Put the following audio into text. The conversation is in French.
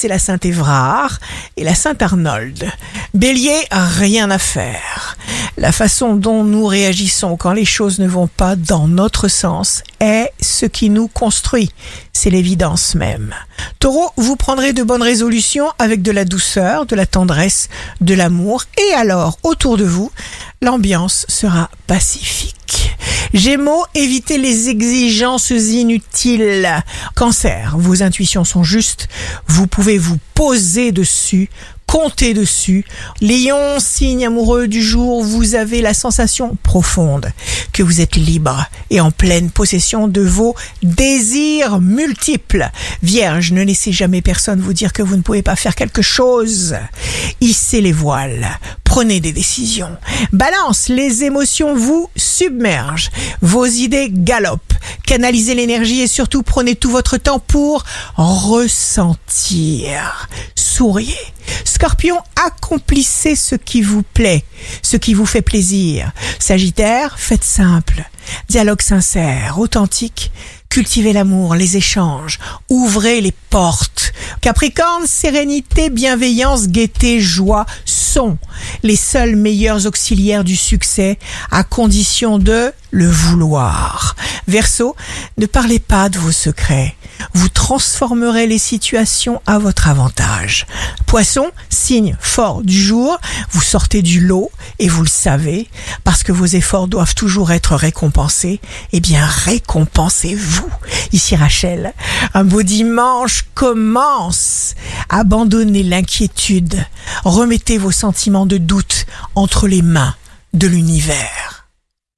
c'est la Sainte Évrard et la Sainte Arnold. Bélier, rien à faire. La façon dont nous réagissons quand les choses ne vont pas dans notre sens est ce qui nous construit. C'est l'évidence même. Taureau, vous prendrez de bonnes résolutions avec de la douceur, de la tendresse, de l'amour et alors, autour de vous, l'ambiance sera pacifique. Gémeaux, évitez les exigences inutiles. Cancer, vos intuitions sont justes, vous pouvez vous poser dessus, comptez dessus. Lion, signe amoureux du jour, vous avez la sensation profonde que vous êtes libre et en pleine possession de vos désirs multiples. Vierge, ne laissez jamais personne vous dire que vous ne pouvez pas faire quelque chose. Hissez les voiles, prenez des décisions. Balance, les émotions vous submergent, vos idées galopent. Canalisez l'énergie et surtout prenez tout votre temps pour ressentir. Scorpion, accomplissez ce qui vous plaît, ce qui vous fait plaisir. Sagittaire, faites simple. Dialogue sincère, authentique. Cultivez l'amour, les échanges. Ouvrez les portes. Capricorne, sérénité, bienveillance, gaieté, joie sont les seuls meilleurs auxiliaires du succès à condition de le vouloir. Verseau, ne parlez pas de vos secrets. Transformerez les situations à votre avantage. Poisson, signe fort du jour, vous sortez du lot et vous le savez, parce que vos efforts doivent toujours être récompensés. Eh bien, récompensez-vous. Ici Rachel, un beau dimanche commence. Abandonnez l'inquiétude. Remettez vos sentiments de doute entre les mains de l'univers.